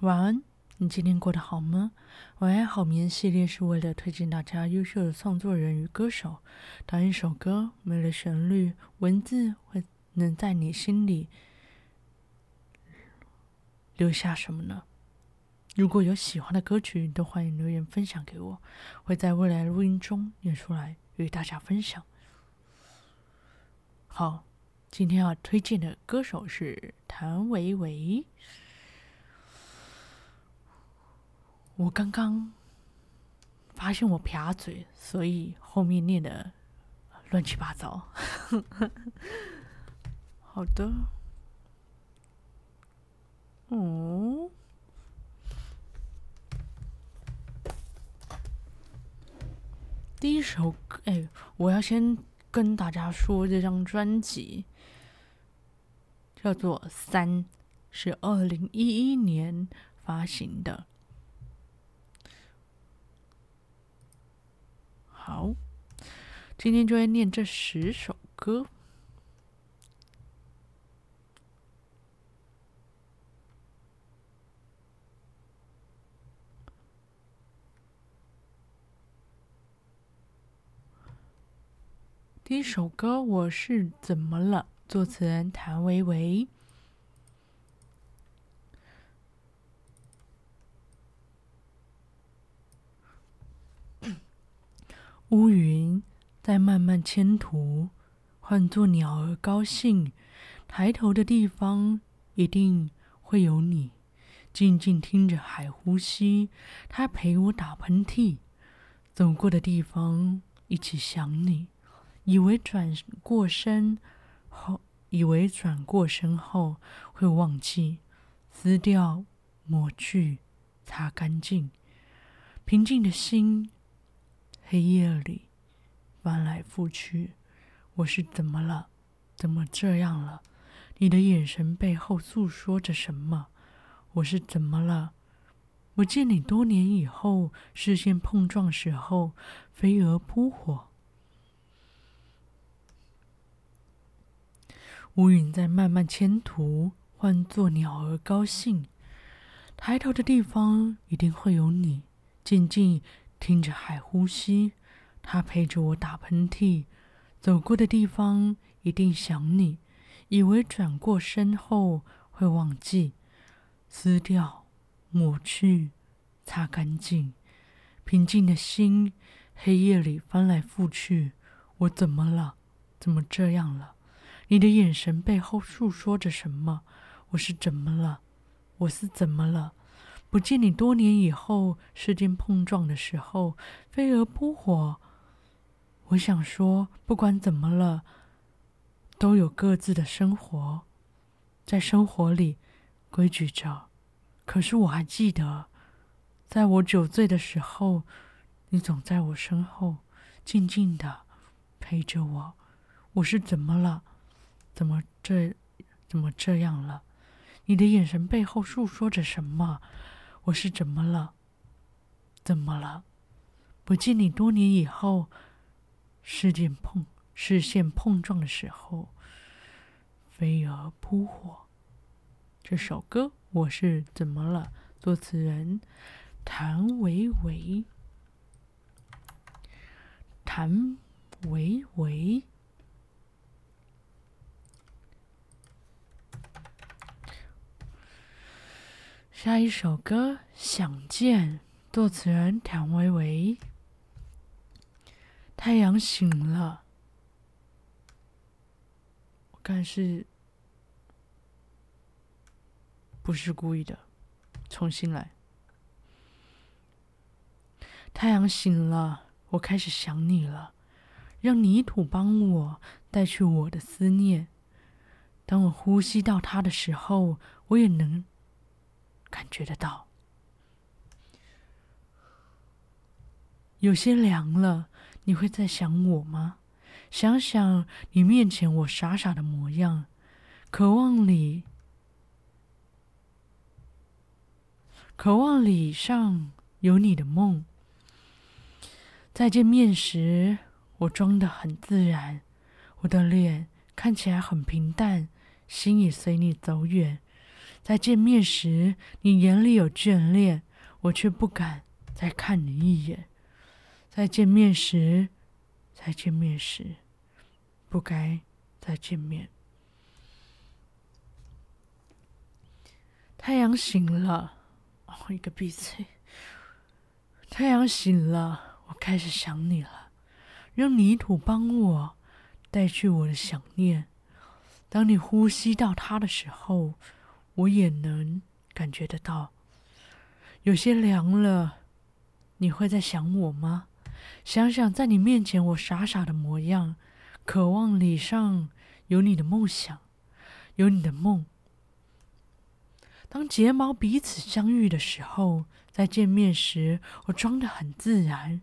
晚安，你今天过得好吗？晚安好眠系列是为了推荐大家优秀的创作人与歌手。当一首歌没了旋律，文字会能在你心里留下什么呢？如果有喜欢的歌曲，都欢迎留言分享给我，会在未来录音中念出来与大家分享。好。今天要推荐的歌手是谭维维。我刚刚发现我撇嘴，所以后面念的乱七八糟。好的。哦。第一首歌，哎，我要先跟大家说，这张专辑。叫做《三》，是二零一一年发行的。好，今天就会念这十首歌。第一首歌，我是怎么了？作词人谭维维。乌云在慢慢迁徙，换作鸟儿高兴。抬头的地方一定会有你，静静听着海呼吸。它陪我打喷嚏，走过的地方一起想你，以为转过身。后以为转过身后会忘记，撕掉、抹去、擦干净。平静的心，黑夜里翻来覆去。我是怎么了？怎么这样了？你的眼神背后诉说着什么？我是怎么了？我见你多年以后，视线碰撞时候，飞蛾扑火。乌云在慢慢迁徙，换作鸟儿高兴。抬头的地方一定会有你，静静听着海呼吸。它陪着我打喷嚏，走过的地方一定想你。以为转过身后会忘记，撕掉、抹去、擦干净。平静的心，黑夜里翻来覆去。我怎么了？怎么这样了？你的眼神背后诉说着什么？我是怎么了？我是怎么了？不见你多年以后，世间碰撞的时候，飞蛾扑火。我想说，不管怎么了，都有各自的生活，在生活里规矩着。可是我还记得，在我酒醉的时候，你总在我身后，静静的陪着我。我是怎么了？怎么这，怎么这样了？你的眼神背后诉说着什么？我是怎么了？怎么了？不见你多年以后，视线碰视线碰撞的时候，飞蛾扑火。这首歌我是怎么了？作词人谭维维，谭维维。下一首歌《想见》，作词人谭维维。太阳醒了，我看是不是故意的？重新来。太阳醒了，我开始想你了，让泥土帮我带去我的思念。当我呼吸到它的时候，我也能。感觉得到，有些凉了。你会在想我吗？想想你面前我傻傻的模样，渴望里，渴望里上有你的梦。再见面时，我装得很自然，我的脸看起来很平淡，心也随你走远。在见面时，你眼里有眷恋，我却不敢再看你一眼。在见面时，在见面时，不该再见面。太阳醒了，哦，一个闭嘴。太阳醒了，我开始想你了。让泥土帮我带去我的想念。当你呼吸到它的时候，我也能感觉得到，有些凉了。你会在想我吗？想想在你面前我傻傻的模样，渴望脸上有你的梦想，有你的梦。当睫毛彼此相遇的时候，在见面时，我装得很自然，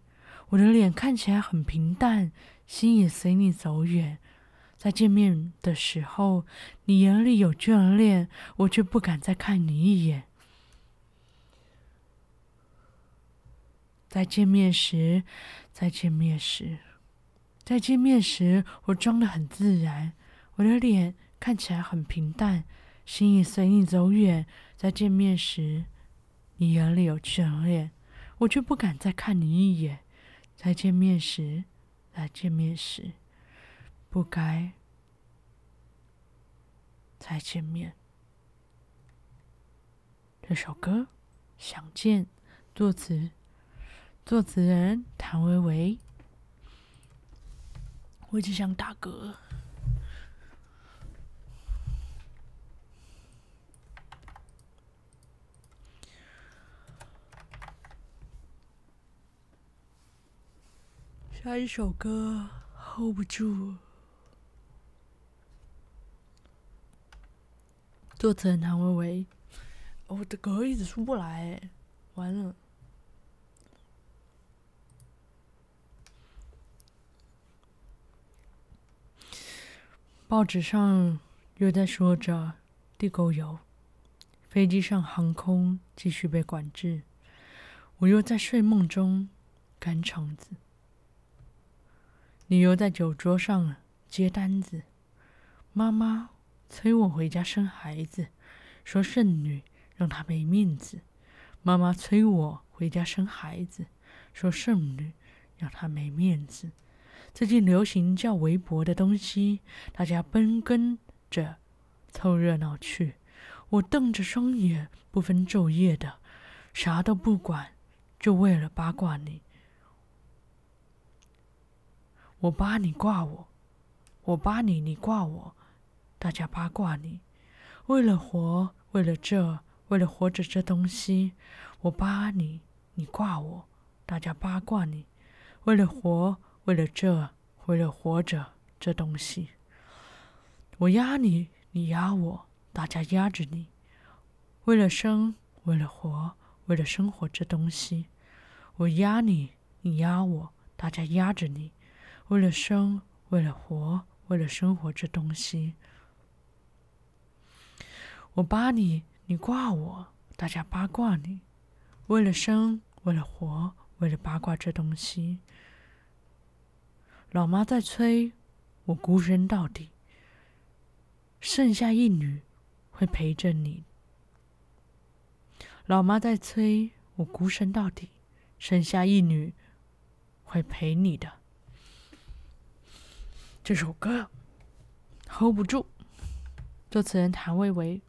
我的脸看起来很平淡，心也随你走远。在见面的时候，你眼里有眷恋，我却不敢再看你一眼。在见面时，在见面时，在见面时，我装得很自然，我的脸看起来很平淡。心已随你走远，在见面时，你眼里有眷恋，我却不敢再看你一眼。在见面时，在见面时，不该再见面。这首歌《想见》，作词作词人谭维维。我只想打嗝。下一首歌 hold 不住，作者谭维维。我的歌一直出不来，完了。报纸上又在说着地沟油，飞机上航空继续被管制，我又在睡梦中赶场子。你又在酒桌上接单子，妈妈催我回家生孩子，说剩女让她没面子。妈妈催我回家生孩子，说剩女让她没面子。最近流行叫围脖的东西，大家奔跟着凑热闹去。我瞪着双眼，不分昼夜的，啥都不管，就为了八卦你。我扒你挂我，我扒你你挂我，大家八卦你。为了活，为了这，为了活着这东西，我扒你，你挂我，大家八卦你。为了活，为了这，为了活着这东西，我压你，你压我，大家压着你。为了生，为了活，为了生活这东西，我压你，你压我，大家压着你。为了生，为了活，为了生活这东西，我扒你，你挂我，大家八卦你。为了生，为了活，为了八卦这东西，老妈在催，我孤身到底，剩下一女会陪着你。老妈在催，我孤身到底，剩下一女会陪你的。这首歌 hold 不住，作词人谭维维，《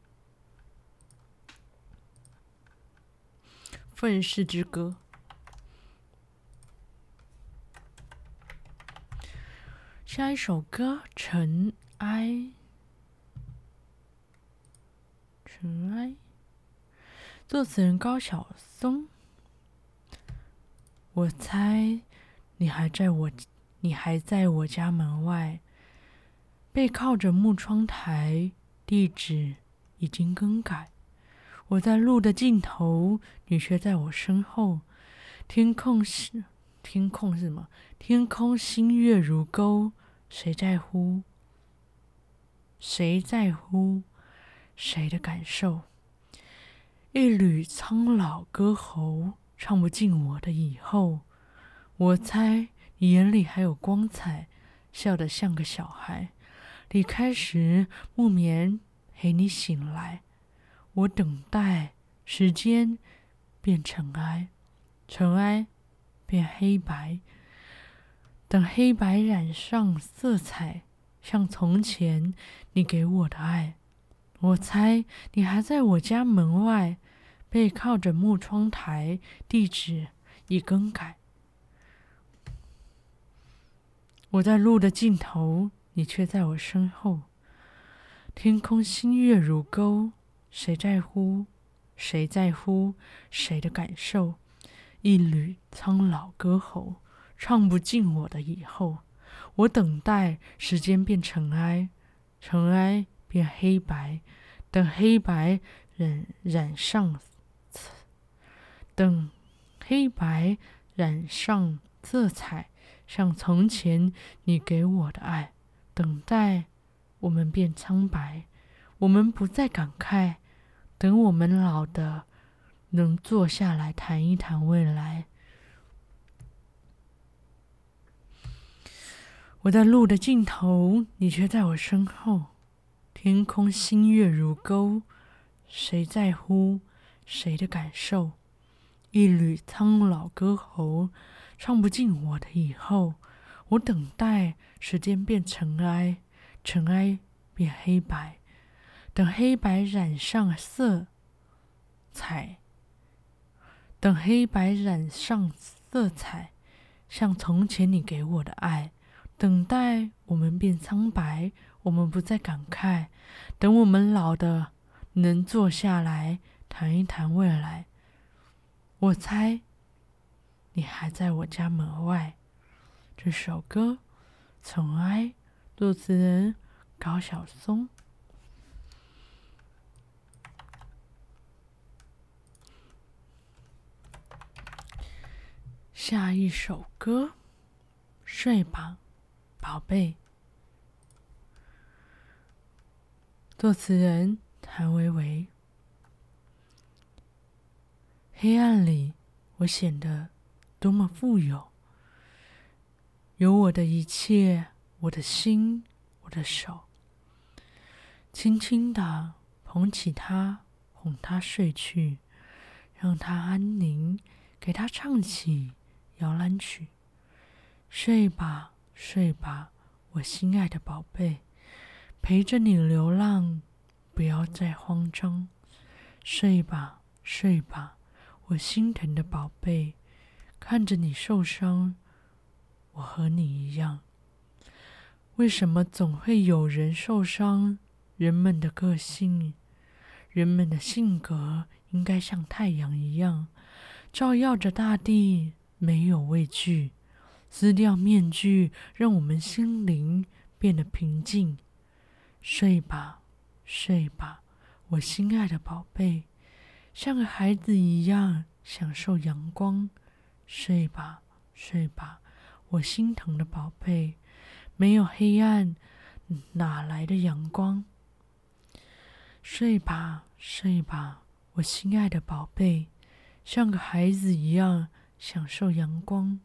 愤世之歌》。下一首歌《尘埃》，尘埃，作词人高晓松。我猜你还在我。你还在我家门外，背靠着木窗台，地址已经更改。我在路的尽头，你却在我身后。天空是天空是什么？天空星月如钩，谁在乎？谁在乎？谁的感受？一缕苍老歌喉，唱不尽我的以后。我猜。你眼里还有光彩，笑得像个小孩。离开时，木棉陪你醒来。我等待时间变尘埃，尘埃变黑白，等黑白染上色彩，像从前你给我的爱。我猜你还在我家门外，背靠着木窗台，地址已更改。我在路的尽头，你却在我身后。天空星月如钩，谁在乎？谁在乎？谁的感受？一缕苍老歌喉，唱不尽我的以后。我等待时间变尘埃，尘埃变黑白，等黑白染染上，等黑白染上色彩。像从前你给我的爱，等待我们变苍白，我们不再感慨，等我们老的能坐下来谈一谈未来。我在路的尽头，你却在我身后。天空星月如钩，谁在乎谁的感受？一缕苍老歌喉。唱不尽我的以后，我等待时间变尘埃，尘埃变黑白，等黑白染上色彩，等黑白染上色彩，像从前你给我的爱，等待我们变苍白，我们不再感慨，等我们老的能坐下来谈一谈未来。我猜。你还在我家门外。这首歌《尘埃》，作词人高晓松。下一首歌《睡吧，宝贝》，作词人谭维维。黑暗里，我显得。多么富有！有我的一切，我的心，我的手，轻轻的捧起他，哄他睡去，让他安宁，给他唱起摇篮曲。睡吧，睡吧，我心爱的宝贝，陪着你流浪，不要再慌张。睡吧，睡吧，我心疼的宝贝。看着你受伤，我和你一样。为什么总会有人受伤？人们的个性，人们的性格，应该像太阳一样，照耀着大地，没有畏惧。撕掉面具，让我们心灵变得平静。睡吧，睡吧，我心爱的宝贝，像个孩子一样享受阳光。睡吧，睡吧，我心疼的宝贝。没有黑暗，哪来的阳光？睡吧，睡吧，我心爱的宝贝，像个孩子一样享受阳光。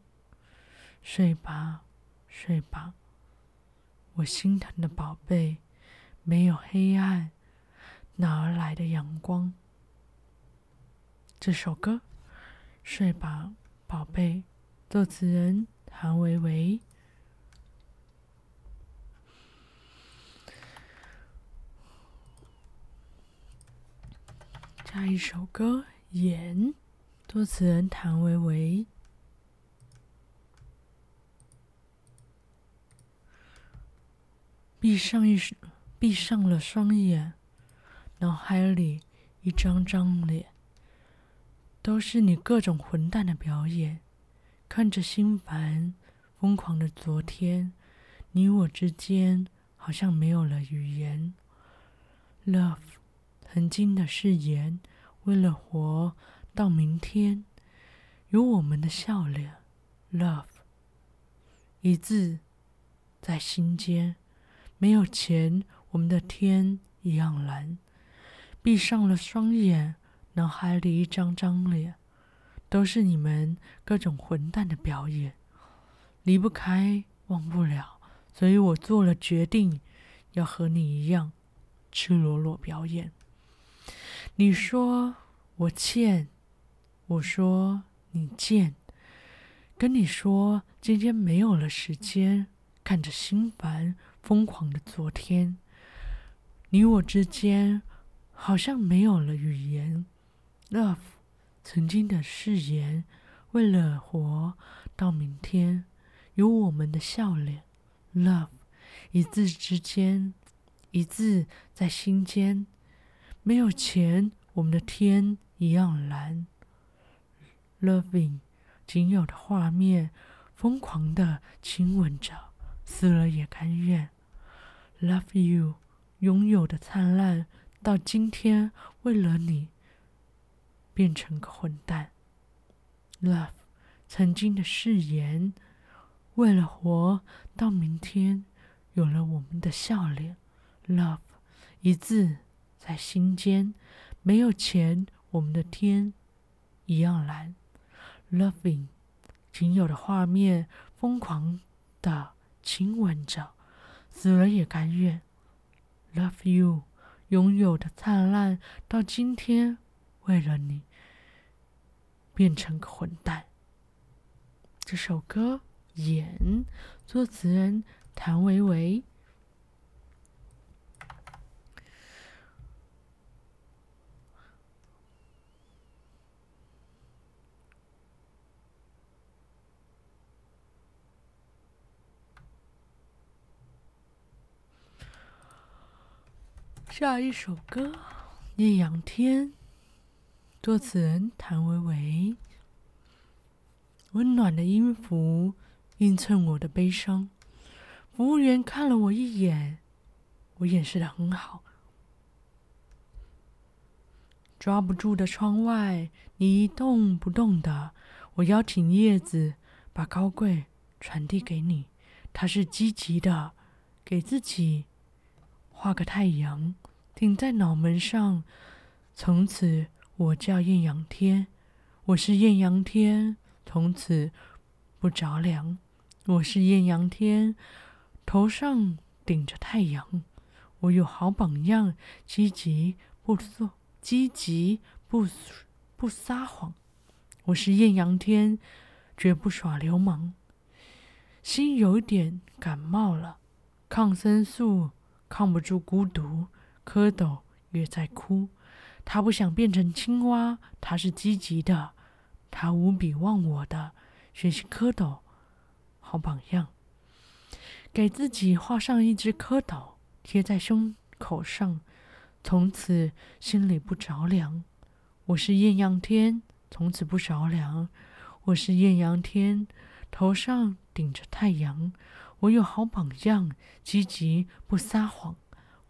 睡吧，睡吧，我心疼的宝贝。没有黑暗，哪儿来的阳光？这首歌，睡吧。宝贝，作词人谭维维。下一首歌《眼》，作词人谭维维。闭上一闭上了双眼，脑海里一张张脸。都是你各种混蛋的表演，看着心烦、疯狂的昨天，你我之间好像没有了语言。Love，曾经的誓言，为了活到明天，有我们的笑脸。Love，一字在心间，没有钱，我们的天一样蓝。闭上了双眼。脑海里一张张脸，都是你们各种混蛋的表演，离不开，忘不了，所以我做了决定，要和你一样赤裸裸表演。你说我欠，我说你贱，跟你说今天没有了时间，看着心烦疯狂的昨天，你我之间好像没有了语言。Love，曾经的誓言，为了活到明天，有我们的笑脸。Love，一字之间，一字在心间。没有钱，我们的天一样蓝。Loving，仅有的画面，疯狂的亲吻着，死了也甘愿。Love you，拥有的灿烂，到今天为了你。变成个混蛋。Love，曾经的誓言，为了活到明天，有了我们的笑脸。Love，一字在心间，没有钱，我们的天一样蓝。Loving，仅有的画面，疯狂的亲吻着，死了也甘愿。Love you，拥有的灿烂，到今天。为了你，变成个混蛋。这首歌《演》，作词人谭维维。下一首歌《艳阳天》。作词人谭维维，温暖的音符映衬我的悲伤。服务员看了我一眼，我掩饰得很好。抓不住的窗外，你一动不动的。我邀请叶子，把高贵传递给你。它是积极的，给自己画个太阳，顶在脑门上，从此。我叫艳阳天，我是艳阳天，从此不着凉。我是艳阳天，头上顶着太阳。我有好榜样，积极不说，积极不不撒谎。我是艳阳天，绝不耍流氓。心有点感冒了，抗生素抗不住孤独，蝌蚪也在哭。他不想变成青蛙，他是积极的，他无比忘我的，学习蝌蚪，好榜样。给自己画上一只蝌蚪，贴在胸口上，从此心里不着凉。我是艳阳天，从此不着凉。我是艳阳天，头上顶着太阳。我有好榜样，积极不撒谎。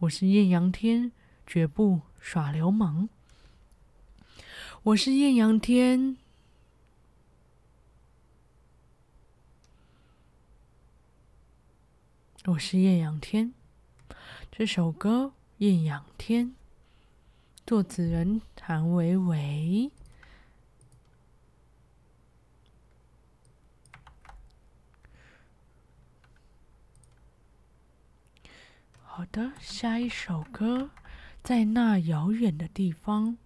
我是艳阳天，绝不。耍流氓！我是艳阳天，我是艳阳天。这首歌《艳阳天》，作词人谭维维。好的，下一首歌。在那遥远的地方，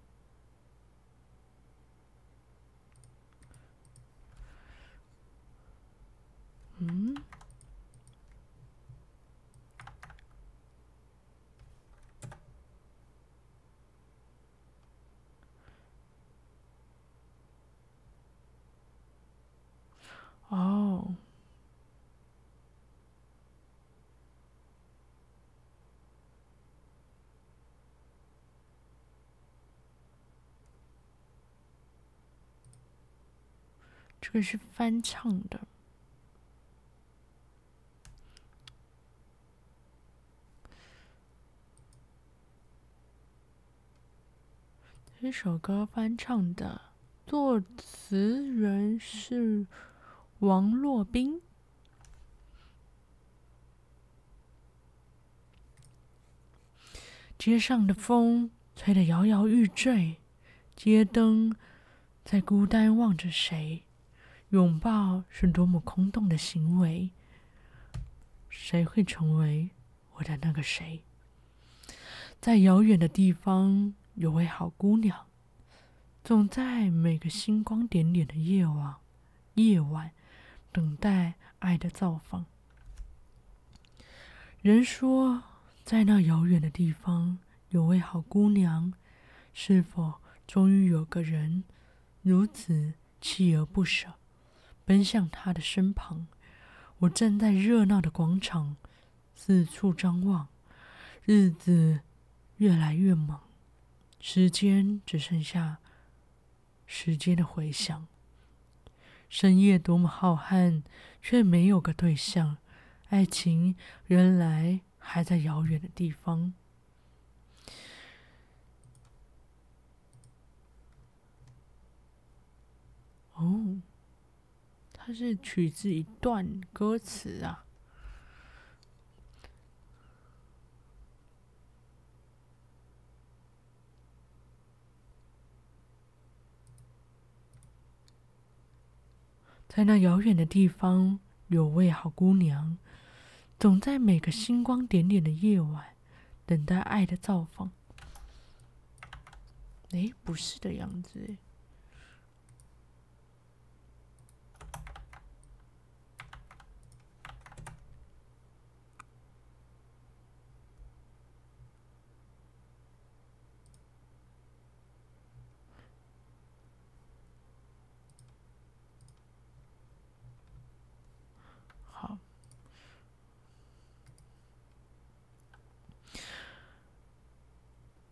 嗯，哦。这个是翻唱的。这首歌翻唱的作词人是王洛宾。街上的风吹得摇摇欲坠，街灯在孤单望着谁？拥抱是多么空洞的行为，谁会成为我的那个谁？在遥远的地方，有位好姑娘，总在每个星光点点的夜晚，夜晚等待爱的造访。人说，在那遥远的地方，有位好姑娘。是否终于有个人如此锲而不舍，奔向他的身旁？我站在热闹的广场，四处张望，日子越来越忙，时间只剩下时间的回响。深夜多么浩瀚，却没有个对象。爱情原来还在遥远的地方。哦，它是取自一段歌词啊。在那遥远的地方，有位好姑娘。总在每个星光点点的夜晚，等待爱的造访。诶，不是的样子。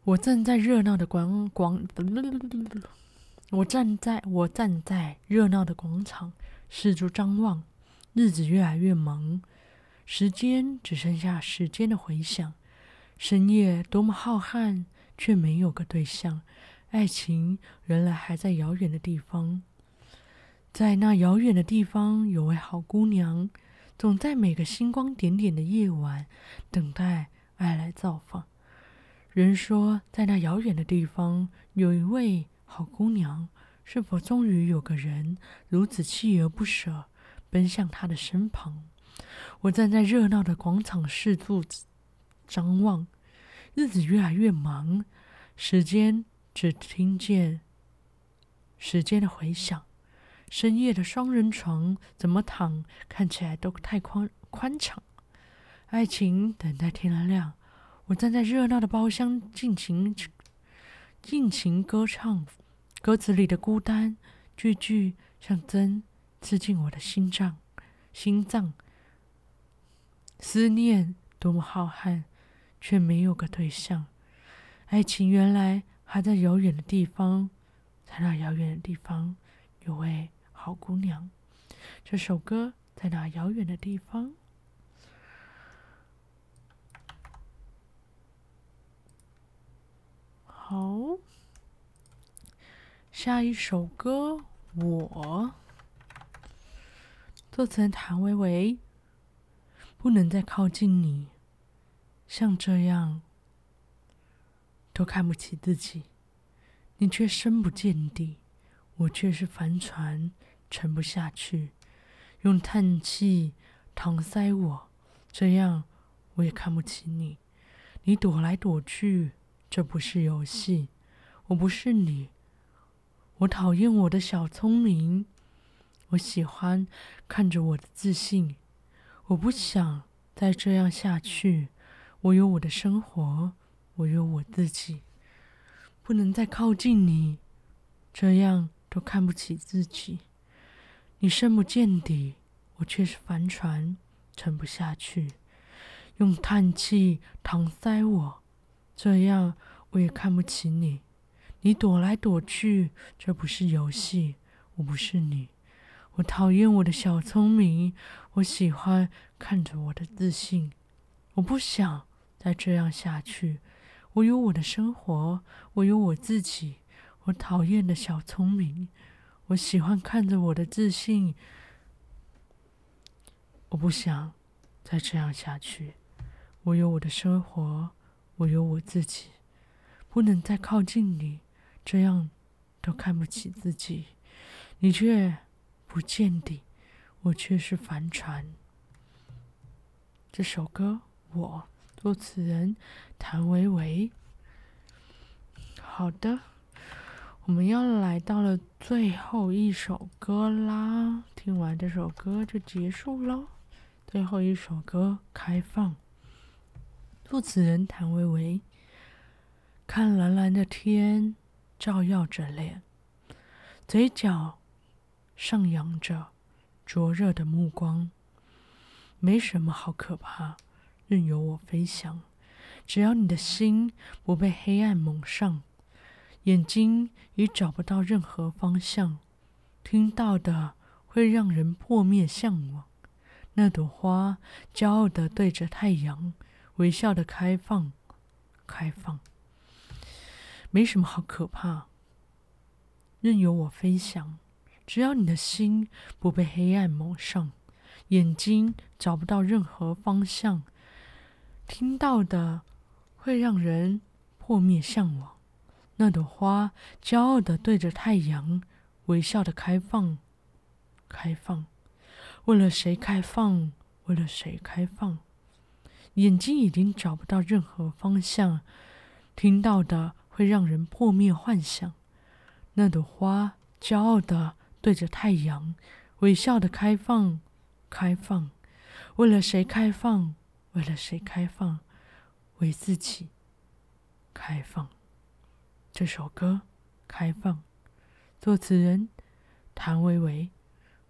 我站在热闹的广广，我站在我站在热闹的广场，四处张望。日子越来越忙，时间只剩下时间的回响。深夜多么浩瀚，却没有个对象。爱情原来还在遥远的地方，在那遥远的地方，有位好姑娘，总在每个星光点点的夜晚，等待爱来造访。人说，在那遥远的地方，有一位好姑娘。是否终于有个人如此锲而不舍，奔向她的身旁？我站在热闹的广场，四处张望。日子越来越忙，时间只听见时间的回响。深夜的双人床怎么躺，看起来都太宽宽敞。爱情等待天亮。我站在热闹的包厢，尽情尽情歌唱，歌词里的孤单，句句像针刺进我的心脏。心脏，思念多么浩瀚，却没有个对象。爱情原来还在遥远的地方，在那遥远的地方，有位好姑娘。这首歌在那遥远的地方。好，下一首歌，我作词人谭维维，不能再靠近你，像这样都看不起自己，你却深不见底，我却是帆船沉不下去，用叹气搪塞我，这样我也看不起你，你躲来躲去。这不是游戏，我不是你，我讨厌我的小聪明，我喜欢看着我的自信，我不想再这样下去，我有我的生活，我有我自己，不能再靠近你，这样都看不起自己，你深不见底，我却是帆船沉不下去，用叹气搪塞我。这样我也看不起你，你躲来躲去，这不是游戏，我不是你，我讨厌我的小聪明，我喜欢看着我的自信，我不想再这样下去，我有我的生活，我有我自己，我讨厌的小聪明，我喜欢看着我的自信，我不想再这样下去，我有我的生活。我有我自己，不能再靠近你，这样都看不起自己，你却不见底，我却是帆船。这首歌，我作词人谭维维。好的，我们要来到了最后一首歌啦。听完这首歌就结束喽。最后一首歌《开放》，作词人谭维维。看蓝蓝的天，照耀着脸，嘴角上扬着灼热的目光。没什么好可怕，任由我飞翔。只要你的心不被黑暗蒙上，眼睛已找不到任何方向，听到的会让人破灭向往。那朵花骄傲地对着太阳，微笑的开放，开放。没什么好可怕，任由我飞翔。只要你的心不被黑暗蒙上，眼睛找不到任何方向，听到的。会让人破灭向往。那朵花骄傲的对着太阳，微笑的开放，开放。为了谁开放？为了谁开放？眼睛已经找不到任何方向，听到的会让人破灭幻想。那朵花骄傲地对着太阳，微笑地开放，开放。为了谁开放？为了谁开放？为自己开放。这首歌《开放》，作词人谭维维。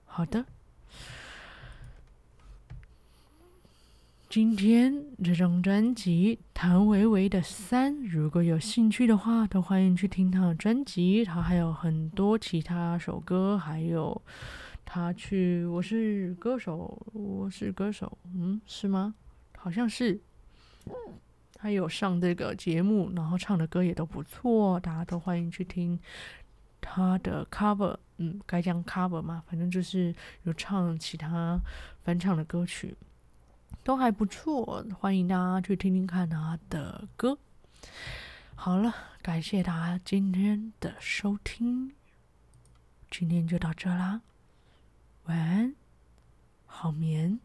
好的，今天这张专辑谭维维的《三》，如果有兴趣的话，都欢迎去听他的专辑。他还有很多其他首歌，还有他去《我是歌手》，我是歌手，嗯，是吗？好像是。他有上这个节目，然后唱的歌也都不错，大家都欢迎去听他的 cover。嗯，该讲 cover 嘛，反正就是有唱其他翻唱的歌曲，都还不错，欢迎大家去听听看他的歌。好了，感谢大家今天的收听，今天就到这啦，晚安，好眠。